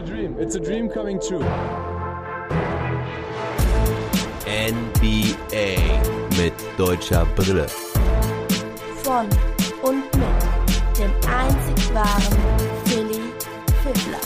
a dream. It's a dream coming true. NBA mit deutscher Brille. Von und mit dem einzig wahren Philly Fiddler.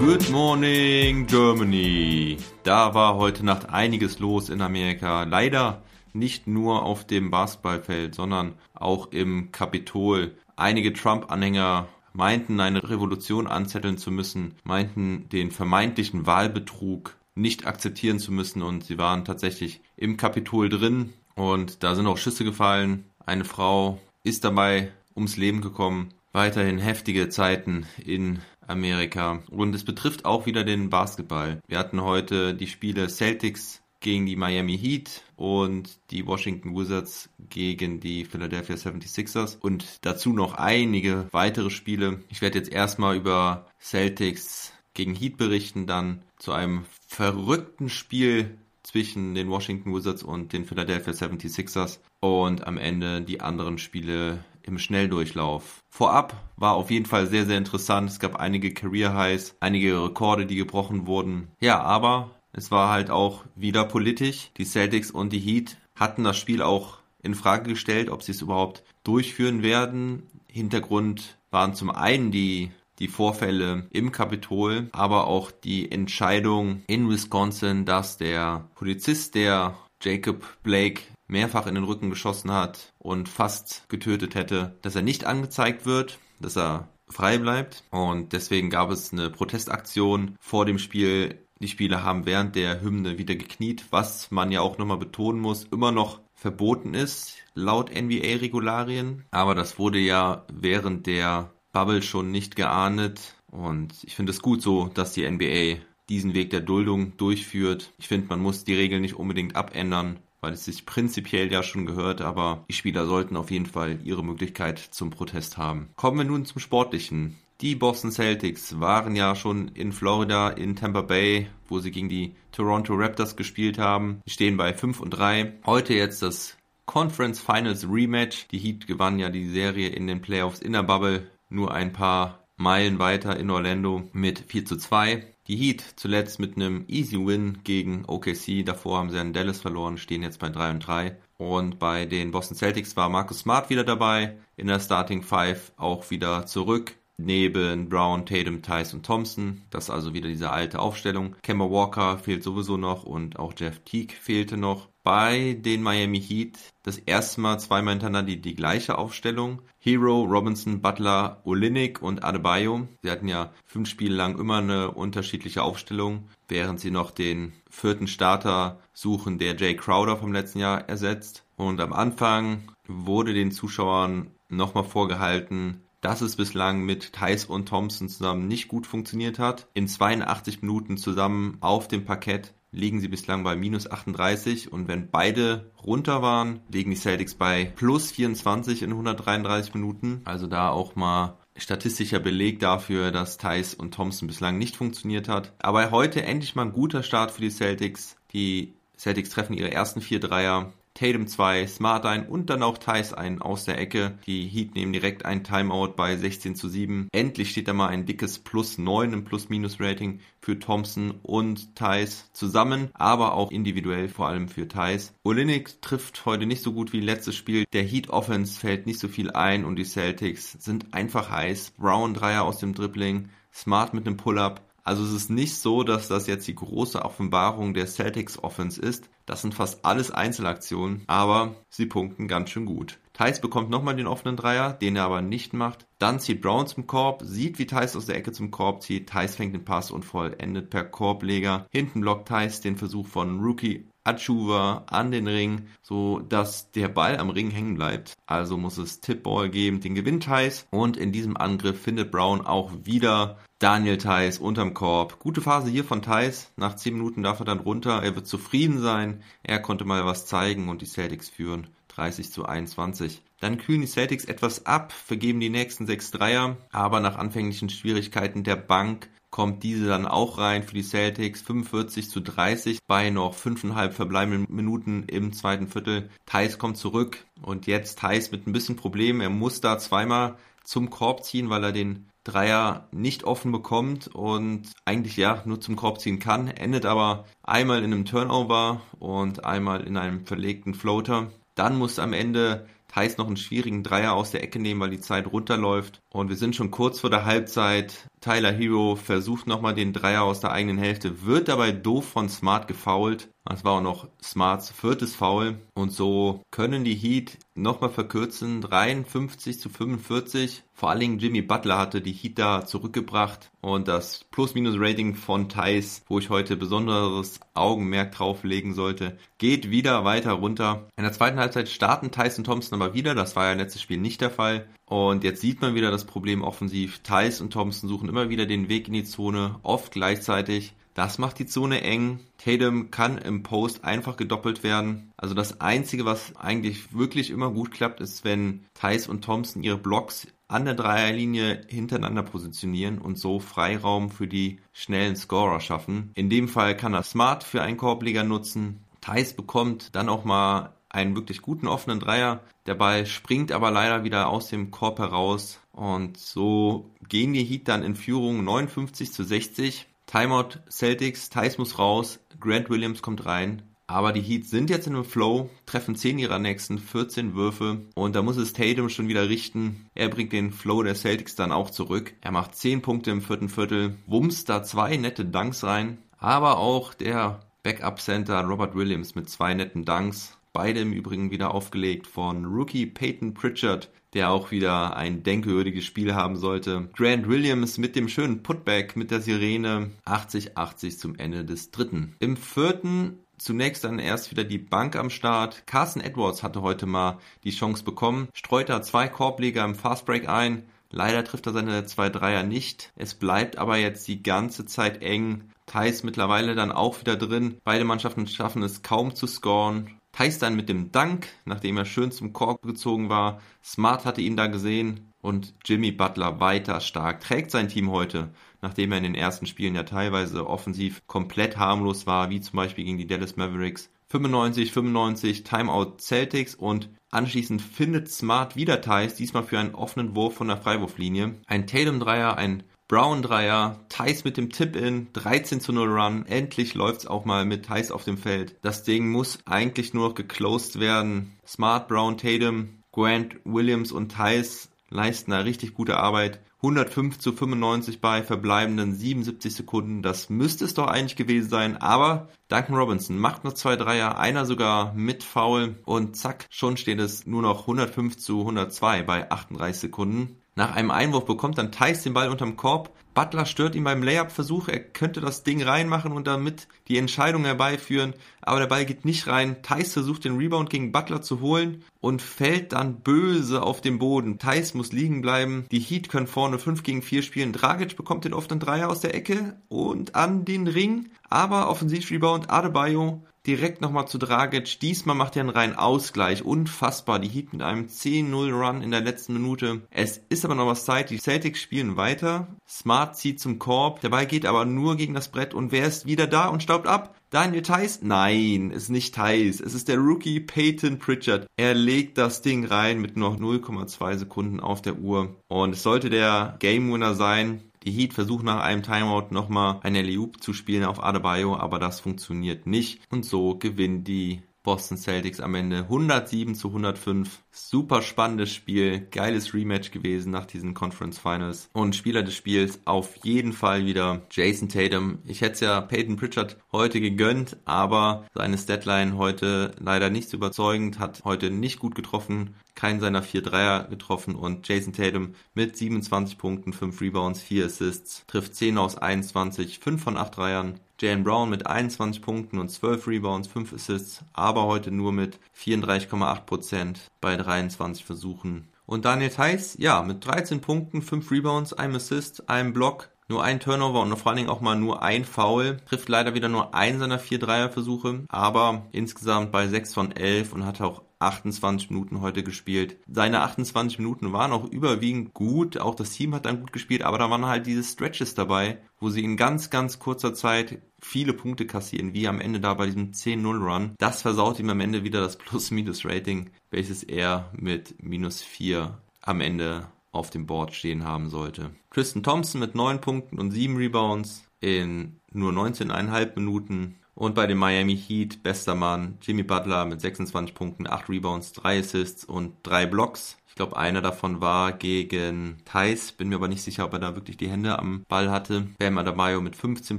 Good morning, Germany. Da war heute Nacht einiges los in Amerika. Leider nicht nur auf dem Basketballfeld, sondern auch im Kapitol. Einige Trump-Anhänger meinten, eine Revolution anzetteln zu müssen, meinten, den vermeintlichen Wahlbetrug nicht akzeptieren zu müssen und sie waren tatsächlich im Kapitol drin und da sind auch Schüsse gefallen. Eine Frau ist dabei ums Leben gekommen. Weiterhin heftige Zeiten in Amerika. Und es betrifft auch wieder den Basketball. Wir hatten heute die Spiele Celtics gegen die Miami Heat und die Washington Wizards gegen die Philadelphia 76ers und dazu noch einige weitere Spiele. Ich werde jetzt erstmal über Celtics gegen Heat berichten, dann zu einem verrückten Spiel zwischen den Washington Wizards und den Philadelphia 76ers und am Ende die anderen Spiele im Schnelldurchlauf. Vorab war auf jeden Fall sehr, sehr interessant. Es gab einige Career Highs, einige Rekorde, die gebrochen wurden. Ja, aber es war halt auch wieder politisch. Die Celtics und die Heat hatten das Spiel auch in Frage gestellt, ob sie es überhaupt durchführen werden. Hintergrund waren zum einen die die Vorfälle im Kapitol, aber auch die Entscheidung in Wisconsin, dass der Polizist, der Jacob Blake mehrfach in den Rücken geschossen hat und fast getötet hätte, dass er nicht angezeigt wird, dass er frei bleibt. Und deswegen gab es eine Protestaktion vor dem Spiel die Spieler haben während der Hymne wieder gekniet, was man ja auch nochmal betonen muss, immer noch verboten ist, laut NBA-Regularien. Aber das wurde ja während der Bubble schon nicht geahndet. Und ich finde es gut so, dass die NBA diesen Weg der Duldung durchführt. Ich finde, man muss die Regeln nicht unbedingt abändern, weil es sich prinzipiell ja schon gehört, aber die Spieler sollten auf jeden Fall ihre Möglichkeit zum Protest haben. Kommen wir nun zum Sportlichen. Die Boston Celtics waren ja schon in Florida, in Tampa Bay, wo sie gegen die Toronto Raptors gespielt haben. Sie stehen bei 5 und 3. Heute jetzt das Conference Finals Rematch. Die Heat gewannen ja die Serie in den Playoffs in der Bubble nur ein paar Meilen weiter in Orlando mit 4 zu 2. Die Heat zuletzt mit einem Easy Win gegen OKC. Davor haben sie an Dallas verloren, stehen jetzt bei 3 und 3. Und bei den Boston Celtics war Marcus Smart wieder dabei. In der Starting Five auch wieder zurück neben Brown, Tatum, Tice und Thompson. Das ist also wieder diese alte Aufstellung. Kemba Walker fehlt sowieso noch und auch Jeff Teague fehlte noch. Bei den Miami Heat das erste Mal zweimal hintereinander die, die gleiche Aufstellung. Hero, Robinson, Butler, Olinik und Adebayo. Sie hatten ja fünf Spiele lang immer eine unterschiedliche Aufstellung, während sie noch den vierten Starter suchen, der Jay Crowder vom letzten Jahr ersetzt. Und am Anfang wurde den Zuschauern nochmal vorgehalten, dass es bislang mit Thais und Thompson zusammen nicht gut funktioniert hat. In 82 Minuten zusammen auf dem Parkett liegen sie bislang bei minus 38 und wenn beide runter waren, liegen die Celtics bei plus 24 in 133 Minuten. Also da auch mal statistischer Beleg dafür, dass Thais und Thompson bislang nicht funktioniert hat. Aber heute endlich mal ein guter Start für die Celtics. Die Celtics treffen ihre ersten vier Dreier. Tatum 2, Smart ein und dann auch Thais ein aus der Ecke. Die Heat nehmen direkt ein Timeout bei 16 zu 7. Endlich steht da mal ein dickes Plus 9 im Plus-Minus-Rating für Thompson und Thais zusammen, aber auch individuell vor allem für Thais. Olinik trifft heute nicht so gut wie letztes Spiel. Der Heat Offense fällt nicht so viel ein und die Celtics sind einfach heiß. Brown Dreier aus dem Dribbling, Smart mit einem Pull-up. Also es ist nicht so, dass das jetzt die große Offenbarung der Celtics Offense ist. Das sind fast alles Einzelaktionen, aber sie punkten ganz schön gut. Thais bekommt nochmal den offenen Dreier, den er aber nicht macht. Dann zieht Brown zum Korb, sieht wie Thais aus der Ecke zum Korb zieht. Thais fängt den Pass und vollendet per Korbleger. Hinten blockt Thais den Versuch von Rookie Achuva an den Ring, so dass der Ball am Ring hängen bleibt. Also muss es Tipball geben, den gewinnt Thais. Und in diesem Angriff findet Brown auch wieder Daniel Theiss unterm Korb. Gute Phase hier von Theiss. Nach 10 Minuten darf er dann runter. Er wird zufrieden sein. Er konnte mal was zeigen und die Celtics führen 30 zu 21. Dann kühlen die Celtics etwas ab, vergeben die nächsten 6 Dreier, aber nach anfänglichen Schwierigkeiten der Bank kommt diese dann auch rein für die Celtics 45 zu 30 bei noch 5,5 verbleibenden Minuten im zweiten Viertel. Thais kommt zurück und jetzt Thais mit ein bisschen Problem. Er muss da zweimal zum Korb ziehen, weil er den Dreier nicht offen bekommt und eigentlich ja nur zum Korb ziehen kann, endet aber einmal in einem Turnover und einmal in einem verlegten Floater. Dann muss am Ende Thais noch einen schwierigen Dreier aus der Ecke nehmen, weil die Zeit runterläuft. Und wir sind schon kurz vor der Halbzeit. Tyler Hero versucht nochmal den Dreier aus der eigenen Hälfte, wird dabei doof von Smart gefoult. Das war auch noch Smarts viertes Foul. Und so können die Heat nochmal verkürzen. 53 zu 45. Vor allen Dingen Jimmy Butler hatte die Heat da zurückgebracht. Und das Plus-Minus-Rating von Thais, wo ich heute besonderes Augenmerk drauf legen sollte, geht wieder weiter runter. In der zweiten Halbzeit starten Thais und Thompson aber wieder. Das war ja letztes Spiel nicht der Fall. Und jetzt sieht man wieder das Problem offensiv. Thais und Thompson suchen immer wieder den Weg in die Zone, oft gleichzeitig. Das macht die Zone eng. Tatum kann im Post einfach gedoppelt werden. Also das Einzige, was eigentlich wirklich immer gut klappt, ist, wenn Thais und Thompson ihre Blocks an der Dreierlinie hintereinander positionieren und so Freiraum für die schnellen Scorer schaffen. In dem Fall kann er Smart für einen Korbleger nutzen. Thais bekommt dann auch mal einen wirklich guten offenen Dreier. Der Ball springt aber leider wieder aus dem Korb heraus. Und so gehen die Heat dann in Führung 59 zu 60. Timeout Celtics, Thais muss raus, Grant Williams kommt rein. Aber die Heat sind jetzt in einem Flow, treffen 10 ihrer nächsten 14 Würfe und da muss es Tatum schon wieder richten. Er bringt den Flow der Celtics dann auch zurück. Er macht 10 Punkte im vierten Viertel, wumst da zwei nette Dunks rein, aber auch der Backup Center Robert Williams mit zwei netten Dunks. Beide im Übrigen wieder aufgelegt von Rookie Peyton Pritchard, der auch wieder ein denkwürdiges Spiel haben sollte. Grant Williams mit dem schönen Putback mit der Sirene 80-80 zum Ende des dritten. Im vierten Zunächst dann erst wieder die Bank am Start. Carson Edwards hatte heute mal die Chance bekommen, streut da zwei Korbleger im Fastbreak ein. Leider trifft er seine zwei Dreier nicht. Es bleibt aber jetzt die ganze Zeit eng. Thais mittlerweile dann auch wieder drin. Beide Mannschaften schaffen es kaum zu scoren. Thais dann mit dem Dank, nachdem er schön zum Korb gezogen war. Smart hatte ihn da gesehen und Jimmy Butler weiter stark trägt sein Team heute, nachdem er in den ersten Spielen ja teilweise offensiv komplett harmlos war, wie zum Beispiel gegen die Dallas Mavericks. 95, 95, Timeout Celtics und anschließend findet Smart wieder Thais, diesmal für einen offenen Wurf von der Freiwurflinie. Ein Tatum-Dreier, ein Brown Dreier, Thais mit dem Tip-In, 13 zu 0 Run. Endlich läuft's auch mal mit Thais auf dem Feld. Das Ding muss eigentlich nur noch geclosed werden. Smart, Brown, Tatum, Grant, Williams und Thais leisten da richtig gute Arbeit. 105 zu 95 bei verbleibenden 77 Sekunden. Das müsste es doch eigentlich gewesen sein. Aber Duncan Robinson macht noch zwei Dreier, einer sogar mit Foul und zack, schon steht es nur noch 105 zu 102 bei 38 Sekunden. Nach einem Einwurf bekommt dann Thais den Ball unterm Korb. Butler stört ihn beim Layup-Versuch. Er könnte das Ding reinmachen und damit die Entscheidung herbeiführen. Aber der Ball geht nicht rein. Thais versucht den Rebound gegen Butler zu holen und fällt dann böse auf den Boden. Thais muss liegen bleiben. Die Heat können vorne 5 gegen 4 spielen. Dragic bekommt den offenen Dreier aus der Ecke und an den Ring. Aber Offensivrebound Adebayo direkt nochmal zu Dragic. Diesmal macht er einen reinen Ausgleich. Unfassbar. Die Heat mit einem 10-0-Run in der letzten Minute. Es ist aber noch was Zeit. Die Celtics spielen weiter. Smart zieht zum Korb. Der Ball geht aber nur gegen das Brett. Und wer ist wieder da und staubt ab? Daniel Theiss? Nein, es ist nicht Theiss. Es ist der Rookie Peyton Pritchard. Er legt das Ding rein mit noch 0,2 Sekunden auf der Uhr. Und es sollte der Game Winner sein. Die Heat versuchen nach einem Timeout nochmal eine Loop zu spielen auf Adebayo, aber das funktioniert nicht. Und so gewinnen die Boston Celtics am Ende 107 zu 105. Super spannendes Spiel, geiles Rematch gewesen nach diesen Conference Finals. Und Spieler des Spiels auf jeden Fall wieder Jason Tatum. Ich hätte es ja Peyton Pritchard heute gegönnt, aber seine Statline heute leider nicht so überzeugend, hat heute nicht gut getroffen keinen seiner vier Dreier getroffen und Jason Tatum mit 27 Punkten, 5 Rebounds, 4 Assists, trifft 10 aus 21, 5 von 8 Dreiern. Jalen Brown mit 21 Punkten und 12 Rebounds, 5 Assists, aber heute nur mit 34,8% bei 23 Versuchen. Und Daniel Theiss, ja, mit 13 Punkten, 5 Rebounds, einem Assist, einem Block, nur ein Turnover und vor allen Dingen auch mal nur ein Foul. Trifft leider wieder nur einen seiner vier Dreierversuche, aber insgesamt bei 6 von 11 und hat auch 28 Minuten heute gespielt. Seine 28 Minuten waren auch überwiegend gut. Auch das Team hat dann gut gespielt, aber da waren halt diese Stretches dabei, wo sie in ganz, ganz kurzer Zeit viele Punkte kassieren, wie am Ende da bei diesem 10-0-Run. Das versaut ihm am Ende wieder das Plus-Minus-Rating, welches er mit minus 4 am Ende auf dem Board stehen haben sollte. Tristan Thompson mit 9 Punkten und 7 Rebounds in nur 19,5 Minuten. Und bei den Miami Heat bester Mann Jimmy Butler mit 26 Punkten, 8 Rebounds, 3 Assists und 3 Blocks. Ich glaube, einer davon war gegen Thais. Bin mir aber nicht sicher, ob er da wirklich die Hände am Ball hatte. Bam Adebayo mit 15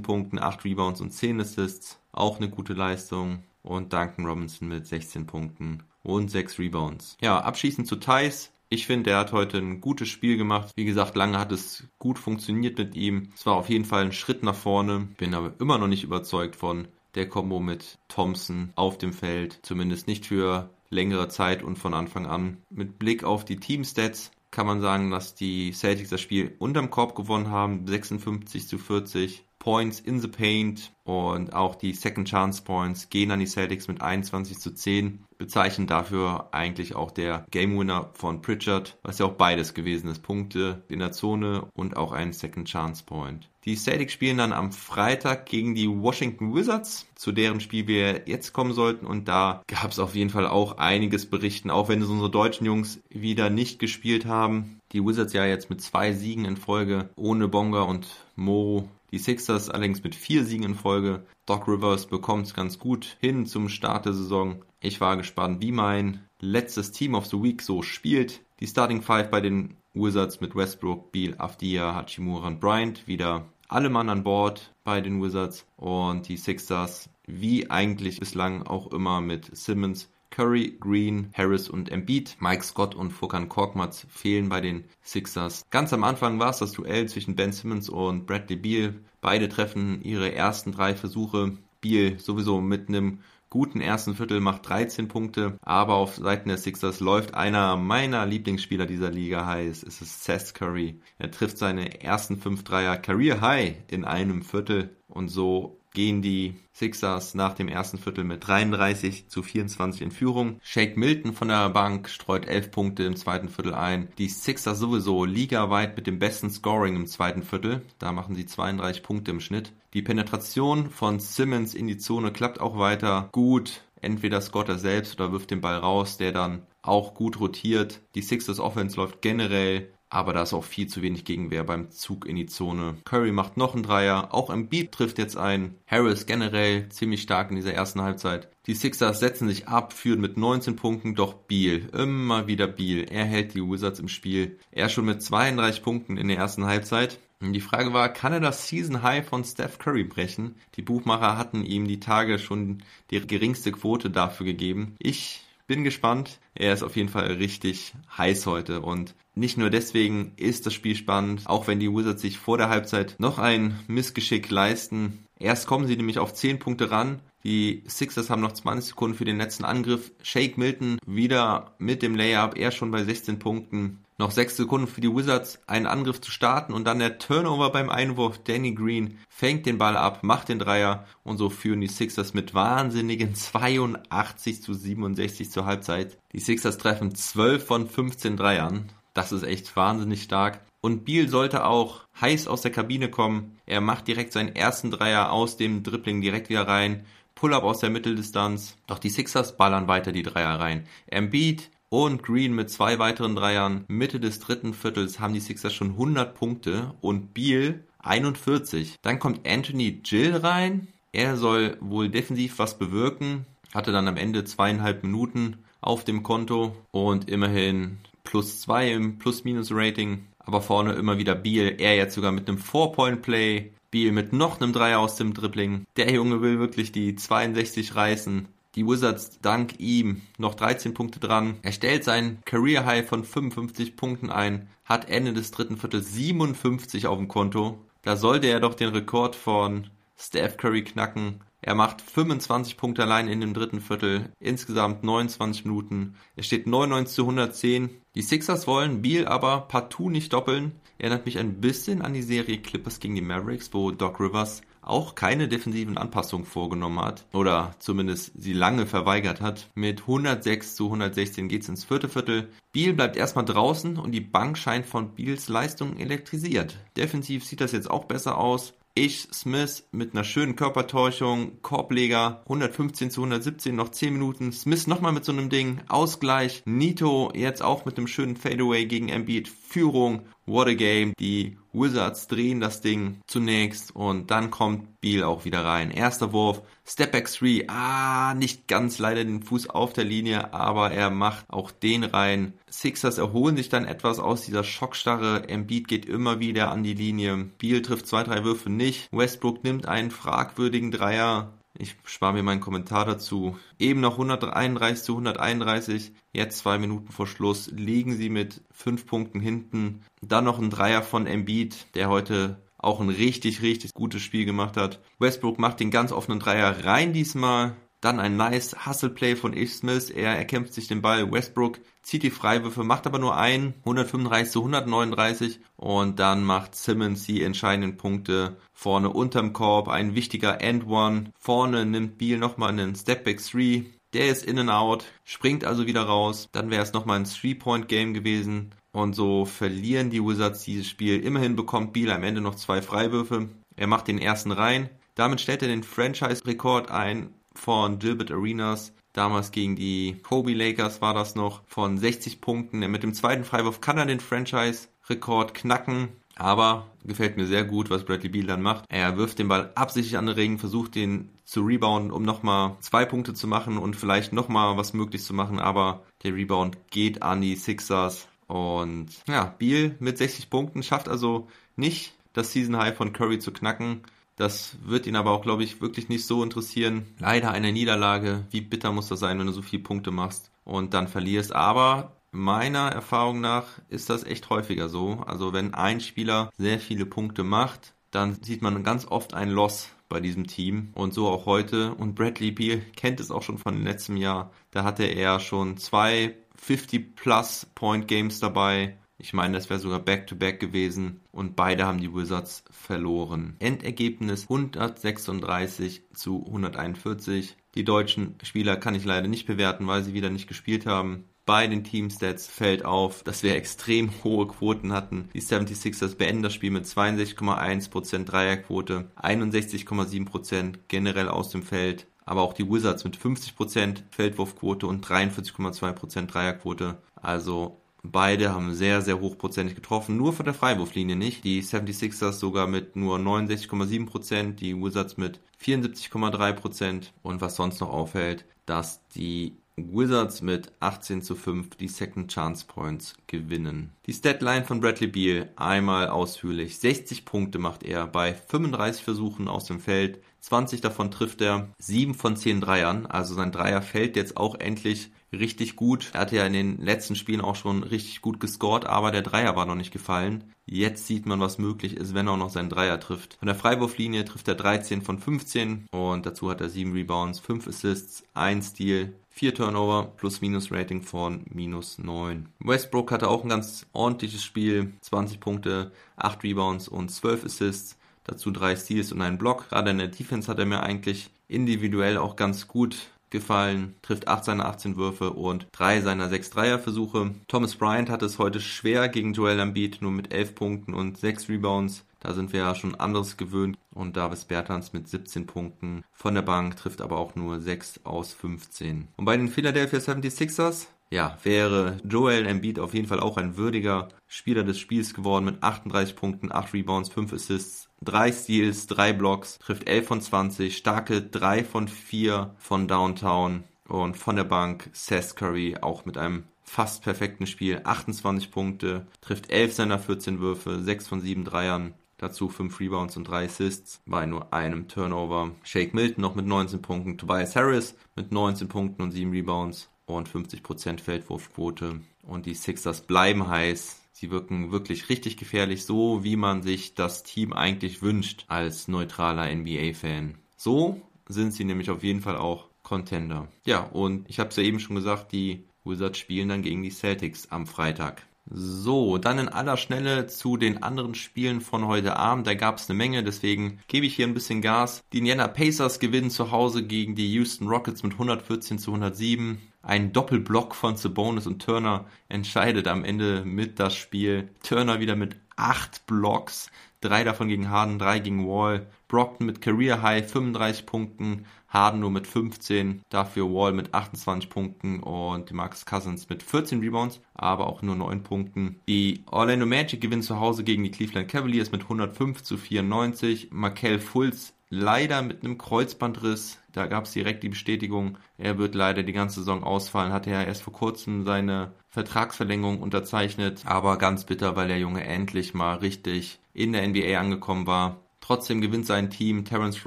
Punkten, 8 Rebounds und 10 Assists. Auch eine gute Leistung. Und Duncan Robinson mit 16 Punkten und 6 Rebounds. Ja, abschließend zu Thais. Ich finde, er hat heute ein gutes Spiel gemacht. Wie gesagt, lange hat es gut funktioniert mit ihm. Es war auf jeden Fall ein Schritt nach vorne. Bin aber immer noch nicht überzeugt von der Kombo mit Thompson auf dem Feld. Zumindest nicht für längere Zeit und von Anfang an. Mit Blick auf die Teamstats kann man sagen, dass die Celtics das Spiel unterm Korb gewonnen haben, 56 zu 40. Points in the Paint und auch die Second Chance Points gehen an die Celtics mit 21 zu 10. Bezeichnen dafür eigentlich auch der Game Winner von Pritchard, was ja auch beides gewesen ist. Punkte in der Zone und auch ein Second Chance Point. Die Celtics spielen dann am Freitag gegen die Washington Wizards, zu deren Spiel wir jetzt kommen sollten. Und da gab es auf jeden Fall auch einiges berichten, auch wenn es unsere deutschen Jungs wieder nicht gespielt haben. Die Wizards ja jetzt mit zwei Siegen in Folge, ohne Bonga und Mo. Die Sixers allerdings mit vier Siegen in Folge. Doc Rivers bekommt es ganz gut hin zum Start der Saison. Ich war gespannt, wie mein letztes Team of the Week so spielt. Die Starting Five bei den Wizards mit Westbrook, Beal, Afdia, Hachimura und Bryant wieder alle Mann an Bord bei den Wizards und die Sixers wie eigentlich bislang auch immer mit Simmons, Curry, Green, Harris und Embiid. Mike Scott und Furkan Korkmaz fehlen bei den Sixers. Ganz am Anfang war es das Duell zwischen Ben Simmons und Bradley Beal. Beide treffen ihre ersten drei Versuche. Beal sowieso mit einem guten ersten Viertel, macht 13 Punkte, aber auf Seiten der Sixers läuft einer meiner Lieblingsspieler dieser Liga heiß. Es ist Seth Curry. Er trifft seine ersten fünf Dreier Career High in einem Viertel und so gehen die Sixers nach dem ersten Viertel mit 33 zu 24 in Führung. Shake Milton von der Bank streut 11 Punkte im zweiten Viertel ein. Die Sixers sowieso ligaweit mit dem besten Scoring im zweiten Viertel. Da machen sie 32 Punkte im Schnitt. Die Penetration von Simmons in die Zone klappt auch weiter gut. Entweder Scott er selbst oder wirft den Ball raus, der dann auch gut rotiert. Die Sixers Offense läuft generell aber da ist auch viel zu wenig Gegenwehr beim Zug in die Zone. Curry macht noch einen Dreier, auch im Beat trifft jetzt ein. Harris generell ziemlich stark in dieser ersten Halbzeit. Die Sixers setzen sich ab, führen mit 19 Punkten, doch Beal, immer wieder Beal, er hält die Wizards im Spiel. Er schon mit 32 Punkten in der ersten Halbzeit. Die Frage war, kann er das Season High von Steph Curry brechen? Die Buchmacher hatten ihm die Tage schon die geringste Quote dafür gegeben. Ich bin gespannt. Er ist auf jeden Fall richtig heiß heute und nicht nur deswegen ist das Spiel spannend, auch wenn die Wizards sich vor der Halbzeit noch ein Missgeschick leisten. Erst kommen sie nämlich auf 10 Punkte ran. Die Sixers haben noch 20 Sekunden für den letzten Angriff. Shake Milton wieder mit dem Layup, er schon bei 16 Punkten. Noch 6 Sekunden für die Wizards, einen Angriff zu starten und dann der Turnover beim Einwurf. Danny Green fängt den Ball ab, macht den Dreier und so führen die Sixers mit wahnsinnigen 82 zu 67 zur Halbzeit. Die Sixers treffen 12 von 15 Dreiern. Das ist echt wahnsinnig stark. Und Beal sollte auch heiß aus der Kabine kommen. Er macht direkt seinen ersten Dreier aus dem Dribbling direkt wieder rein. Pull-up aus der Mitteldistanz. Doch die Sixers ballern weiter die Dreier rein. Embiid und Green mit zwei weiteren Dreiern. Mitte des dritten Viertels haben die Sixers schon 100 Punkte und Beal 41. Dann kommt Anthony Gill rein. Er soll wohl defensiv was bewirken. Hatte dann am Ende zweieinhalb Minuten auf dem Konto und immerhin plus zwei im Plus-Minus-Rating. Aber vorne immer wieder Beal. Er jetzt sogar mit einem Four-Point-Play. Beal mit noch einem Dreier aus dem Dribbling. Der Junge will wirklich die 62 reißen. Die Wizards dank ihm noch 13 Punkte dran. Er stellt sein Career High von 55 Punkten ein, hat Ende des dritten Viertels 57 auf dem Konto. Da sollte er doch den Rekord von Steph Curry knacken. Er macht 25 Punkte allein in dem dritten Viertel, insgesamt 29 Minuten. Es steht 99 zu 110. Die Sixers wollen Beal aber partout nicht doppeln. Erinnert mich ein bisschen an die Serie Clippers gegen die Mavericks, wo Doc Rivers auch keine defensiven Anpassungen vorgenommen hat oder zumindest sie lange verweigert hat. Mit 106 zu 116 geht's ins vierte Viertel. Beal bleibt erstmal draußen und die Bank scheint von Beals Leistung elektrisiert. Defensiv sieht das jetzt auch besser aus. Ich Smith mit einer schönen Körpertäuschung, Korbleger 115 zu 117, noch 10 Minuten. Smith nochmal mit so einem Ding, Ausgleich. Nito jetzt auch mit einem schönen Fadeaway gegen Embiid, Führung. What a game. Die Wizards drehen das Ding zunächst und dann kommt Beal auch wieder rein. Erster Wurf, Step Back 3. Ah, nicht ganz leider den Fuß auf der Linie, aber er macht auch den rein. Sixers erholen sich dann etwas aus dieser Schockstarre. Embiid geht immer wieder an die Linie. Beal trifft zwei, drei Würfe nicht. Westbrook nimmt einen fragwürdigen Dreier. Ich spare mir meinen Kommentar dazu. Eben noch 131 zu 131. Jetzt zwei Minuten vor Schluss liegen sie mit fünf Punkten hinten. Dann noch ein Dreier von Embiid, der heute auch ein richtig, richtig gutes Spiel gemacht hat. Westbrook macht den ganz offenen Dreier rein diesmal. Dann ein nice Hustle-Play von Ish Smith. Er erkämpft sich den Ball. Westbrook zieht die Freiwürfe, macht aber nur einen. 135 zu 139. Und dann macht Simmons die entscheidenden Punkte. Vorne unterm Korb ein wichtiger End-One. Vorne nimmt Beal nochmal einen Step-Back 3. Der ist in and out, springt also wieder raus. Dann wäre es nochmal ein Three-Point-Game gewesen. Und so verlieren die Wizards dieses Spiel. Immerhin bekommt Beal am Ende noch zwei Freiwürfe. Er macht den ersten rein. Damit stellt er den Franchise-Rekord ein von Gilbert Arenas. Damals gegen die Kobe Lakers war das noch von 60 Punkten. Mit dem zweiten Freiwurf kann er den Franchise-Rekord knacken. Aber gefällt mir sehr gut, was Bradley Beal dann macht. Er wirft den Ball absichtlich an den Ring, versucht den zu rebounden, um nochmal zwei Punkte zu machen und vielleicht nochmal was möglich zu machen. Aber der Rebound geht an die Sixers. Und ja, Beal mit 60 Punkten schafft also nicht das Season High von Curry zu knacken. Das wird ihn aber auch, glaube ich, wirklich nicht so interessieren. Leider eine Niederlage. Wie bitter muss das sein, wenn du so viele Punkte machst und dann verlierst. Aber meiner Erfahrung nach ist das echt häufiger so. Also wenn ein Spieler sehr viele Punkte macht, dann sieht man ganz oft ein Loss bei diesem Team und so auch heute. Und Bradley Beal kennt es auch schon von letztem Jahr. Da hatte er schon zwei 50-plus-Point-Games dabei ich meine, das wäre sogar Back-to-Back -back gewesen und beide haben die Wizards verloren. Endergebnis 136 zu 141. Die deutschen Spieler kann ich leider nicht bewerten, weil sie wieder nicht gespielt haben. Bei den Teamstats fällt auf, dass wir extrem hohe Quoten hatten. Die 76ers beenden das Spiel mit 62,1% Dreierquote, 61,7% generell aus dem Feld. Aber auch die Wizards mit 50% Feldwurfquote und 43,2% Dreierquote. Also Beide haben sehr, sehr hochprozentig getroffen, nur von der Freiwurflinie nicht. Die 76ers sogar mit nur 69,7%, die Wizards mit 74,3% und was sonst noch auffällt, dass die Wizards mit 18 zu 5 die Second Chance Points gewinnen. Die Statline von Bradley Beal einmal ausführlich. 60 Punkte macht er bei 35 Versuchen aus dem Feld. 20 davon trifft er, 7 von 10 Dreiern. Also sein Dreier fällt jetzt auch endlich richtig gut. Er hatte ja in den letzten Spielen auch schon richtig gut gescored, aber der Dreier war noch nicht gefallen. Jetzt sieht man, was möglich ist, wenn er auch noch seinen Dreier trifft. Von der Freiwurflinie trifft er 13 von 15 und dazu hat er 7 Rebounds, 5 Assists, 1 Steal, 4 Turnover plus Minus Rating von minus 9. Westbrook hatte auch ein ganz ordentliches Spiel, 20 Punkte, 8 Rebounds und 12 Assists. Dazu 3 Steals und einen Block. Gerade in der Defense hat er mir eigentlich individuell auch ganz gut gefallen, trifft 8 seiner 18 Würfe und 3 seiner 6 Dreierversuche. Thomas Bryant hat es heute schwer gegen Joel Embiid, nur mit 11 Punkten und 6 Rebounds. Da sind wir ja schon anderes gewöhnt. Und Davis Bertans mit 17 Punkten von der Bank trifft aber auch nur 6 aus 15. Und bei den Philadelphia 76ers ja, wäre Joel Embiid auf jeden Fall auch ein würdiger Spieler des Spiels geworden mit 38 Punkten, 8 Rebounds, 5 Assists, 3 Steals, 3 Blocks, trifft 11 von 20, starke 3 von 4 von Downtown und von der Bank Seth Curry auch mit einem fast perfekten Spiel, 28 Punkte, trifft 11 seiner 14 Würfe, 6 von 7 Dreiern, Dazu 5 Rebounds und 3 Assists bei nur einem Turnover. Shake Milton noch mit 19 Punkten. Tobias Harris mit 19 Punkten und 7 Rebounds und 50% Feldwurfquote. Und die Sixers bleiben heiß. Sie wirken wirklich richtig gefährlich, so wie man sich das Team eigentlich wünscht als neutraler NBA-Fan. So sind sie nämlich auf jeden Fall auch Contender. Ja, und ich habe es ja eben schon gesagt, die Wizards spielen dann gegen die Celtics am Freitag. So, dann in aller Schnelle zu den anderen Spielen von heute Abend. Da gab es eine Menge, deswegen gebe ich hier ein bisschen Gas. Die Indiana Pacers gewinnen zu Hause gegen die Houston Rockets mit 114 zu 107. Ein Doppelblock von Sabonis und Turner entscheidet am Ende mit das Spiel. Turner wieder mit acht Blocks, drei davon gegen Harden, drei gegen Wall. Brockton mit Career High 35 Punkten, Harden nur mit 15, dafür Wall mit 28 Punkten und Marcus Cousins mit 14 Rebounds, aber auch nur 9 Punkten. Die Orlando Magic gewinnen zu Hause gegen die Cleveland Cavaliers mit 105 zu 94. Markel Fultz leider mit einem Kreuzbandriss. Da gab es direkt die Bestätigung, er wird leider die ganze Saison ausfallen. Hatte ja erst vor kurzem seine Vertragsverlängerung unterzeichnet, aber ganz bitter, weil der Junge endlich mal richtig in der NBA angekommen war. Trotzdem gewinnt sein Team Terence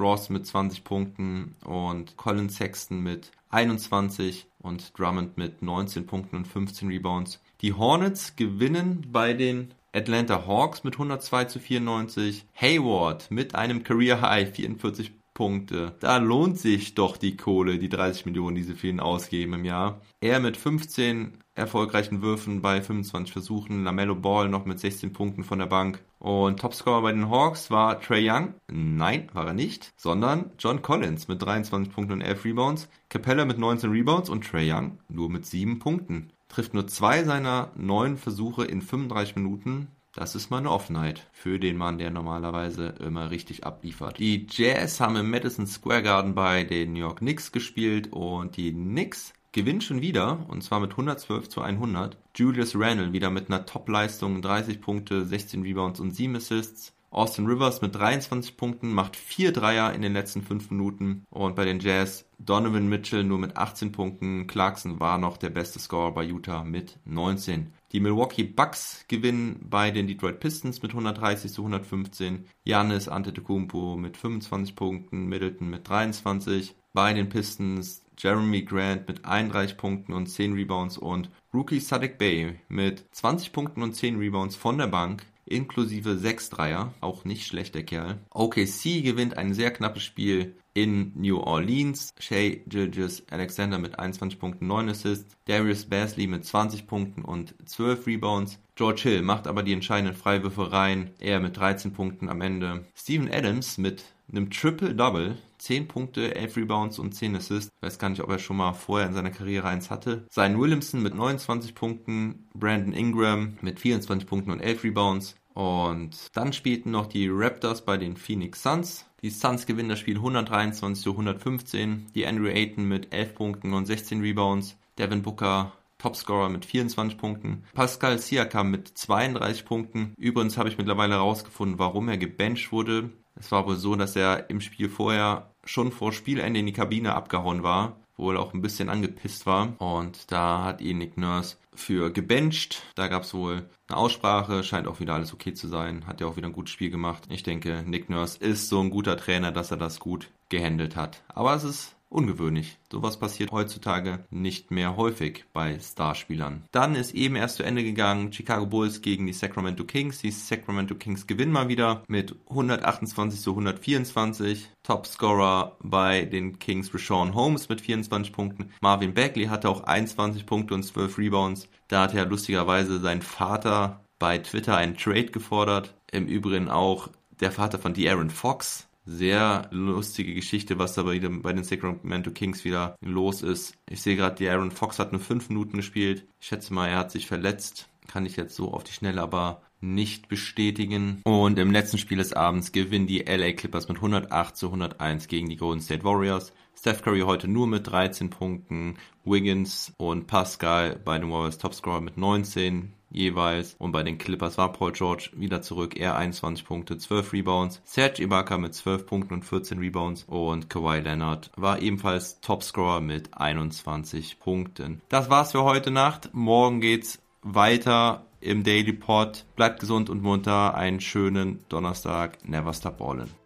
Ross mit 20 Punkten und Colin Sexton mit 21 und Drummond mit 19 Punkten und 15 Rebounds. Die Hornets gewinnen bei den Atlanta Hawks mit 102 zu 94. Hayward mit einem Career High 44 Punkte. Da lohnt sich doch die Kohle, die 30 Millionen, die sie für ihn ausgeben im Jahr. Er mit 15 erfolgreichen Würfen bei 25 Versuchen. Lamello Ball noch mit 16 Punkten von der Bank. Und Topscorer bei den Hawks war Trey Young. Nein, war er nicht. Sondern John Collins mit 23 Punkten und 11 Rebounds. Capella mit 19 Rebounds und Trey Young nur mit 7 Punkten. Trifft nur zwei seiner neun Versuche in 35 Minuten. Das ist mal eine Offenheit für den Mann, der normalerweise immer richtig abliefert. Die Jazz haben im Madison Square Garden bei den New York Knicks gespielt und die Knicks gewinnt schon wieder und zwar mit 112 zu 100. Julius Randle wieder mit einer Top-Leistung, 30 Punkte, 16 Rebounds und 7 Assists. Austin Rivers mit 23 Punkten macht 4 Dreier in den letzten 5 Minuten und bei den Jazz Donovan Mitchell nur mit 18 Punkten. Clarkson war noch der beste Scorer bei Utah mit 19. Die Milwaukee Bucks gewinnen bei den Detroit Pistons mit 130 zu 115. Giannis Antetokounmpo mit 25 Punkten, Middleton mit 23. Bei den Pistons Jeremy Grant mit 31 Punkten und 10 Rebounds und Rookie Sadek Bay mit 20 Punkten und 10 Rebounds von der Bank inklusive 6 Dreier, auch nicht schlecht der Kerl. OKC gewinnt ein sehr knappes Spiel in New Orleans. Shea Gilgis Alexander mit 21 Punkten, 9 Assists. Darius Basley mit 20 Punkten und 12 Rebounds. George Hill macht aber die entscheidenden Freiwürfe rein. Er mit 13 Punkten am Ende. Steven Adams mit einem Triple-Double, 10 Punkte, 11 Rebounds und 10 Assists. Weiß gar nicht, ob er schon mal vorher in seiner Karriere eins hatte. Sein Williamson mit 29 Punkten, Brandon Ingram mit 24 Punkten und 11 Rebounds. Und dann spielten noch die Raptors bei den Phoenix Suns. Die Suns gewinnen das Spiel 123 zu 115. Die Andrew Ayton mit 11 Punkten und 16 Rebounds. Devin Booker Topscorer mit 24 Punkten. Pascal Siakam mit 32 Punkten. Übrigens habe ich mittlerweile herausgefunden, warum er gebencht wurde. Es war wohl so, dass er im Spiel vorher schon vor Spielende in die Kabine abgehauen war, wohl auch ein bisschen angepisst war. Und da hat ihn Nick Nurse für gebencht. Da gab es wohl eine Aussprache, scheint auch wieder alles okay zu sein. Hat ja auch wieder ein gutes Spiel gemacht. Ich denke, Nick Nurse ist so ein guter Trainer, dass er das gut gehandelt hat. Aber es ist ungewöhnlich. Sowas passiert heutzutage nicht mehr häufig bei Starspielern. Dann ist eben erst zu Ende gegangen Chicago Bulls gegen die Sacramento Kings. Die Sacramento Kings gewinnen mal wieder mit 128 zu 124. Topscorer bei den Kings Rashawn Holmes mit 24 Punkten. Marvin Bagley hatte auch 21 Punkte und 12 Rebounds. Da hat ja lustigerweise sein Vater bei Twitter einen Trade gefordert. Im Übrigen auch der Vater von De'Aaron Fox sehr lustige Geschichte, was da bei, bei den Sacramento Kings wieder los ist. Ich sehe gerade, die Aaron Fox hat nur fünf Minuten gespielt. Ich schätze mal, er hat sich verletzt. Kann ich jetzt so auf die Schnelle aber nicht bestätigen. Und im letzten Spiel des Abends gewinnen die LA Clippers mit 108 zu 101 gegen die Golden State Warriors. Steph Curry heute nur mit 13 Punkten. Wiggins und Pascal bei den Warriors Topscorer mit 19 jeweils. Und bei den Clippers war Paul George wieder zurück. Er 21 Punkte, 12 Rebounds. Serge Ibaka mit 12 Punkten und 14 Rebounds. Und Kawhi Leonard war ebenfalls Topscorer mit 21 Punkten. Das war's für heute Nacht. Morgen geht's weiter im Daily Pod. Bleibt gesund und munter. Einen schönen Donnerstag. Never stop ballin'.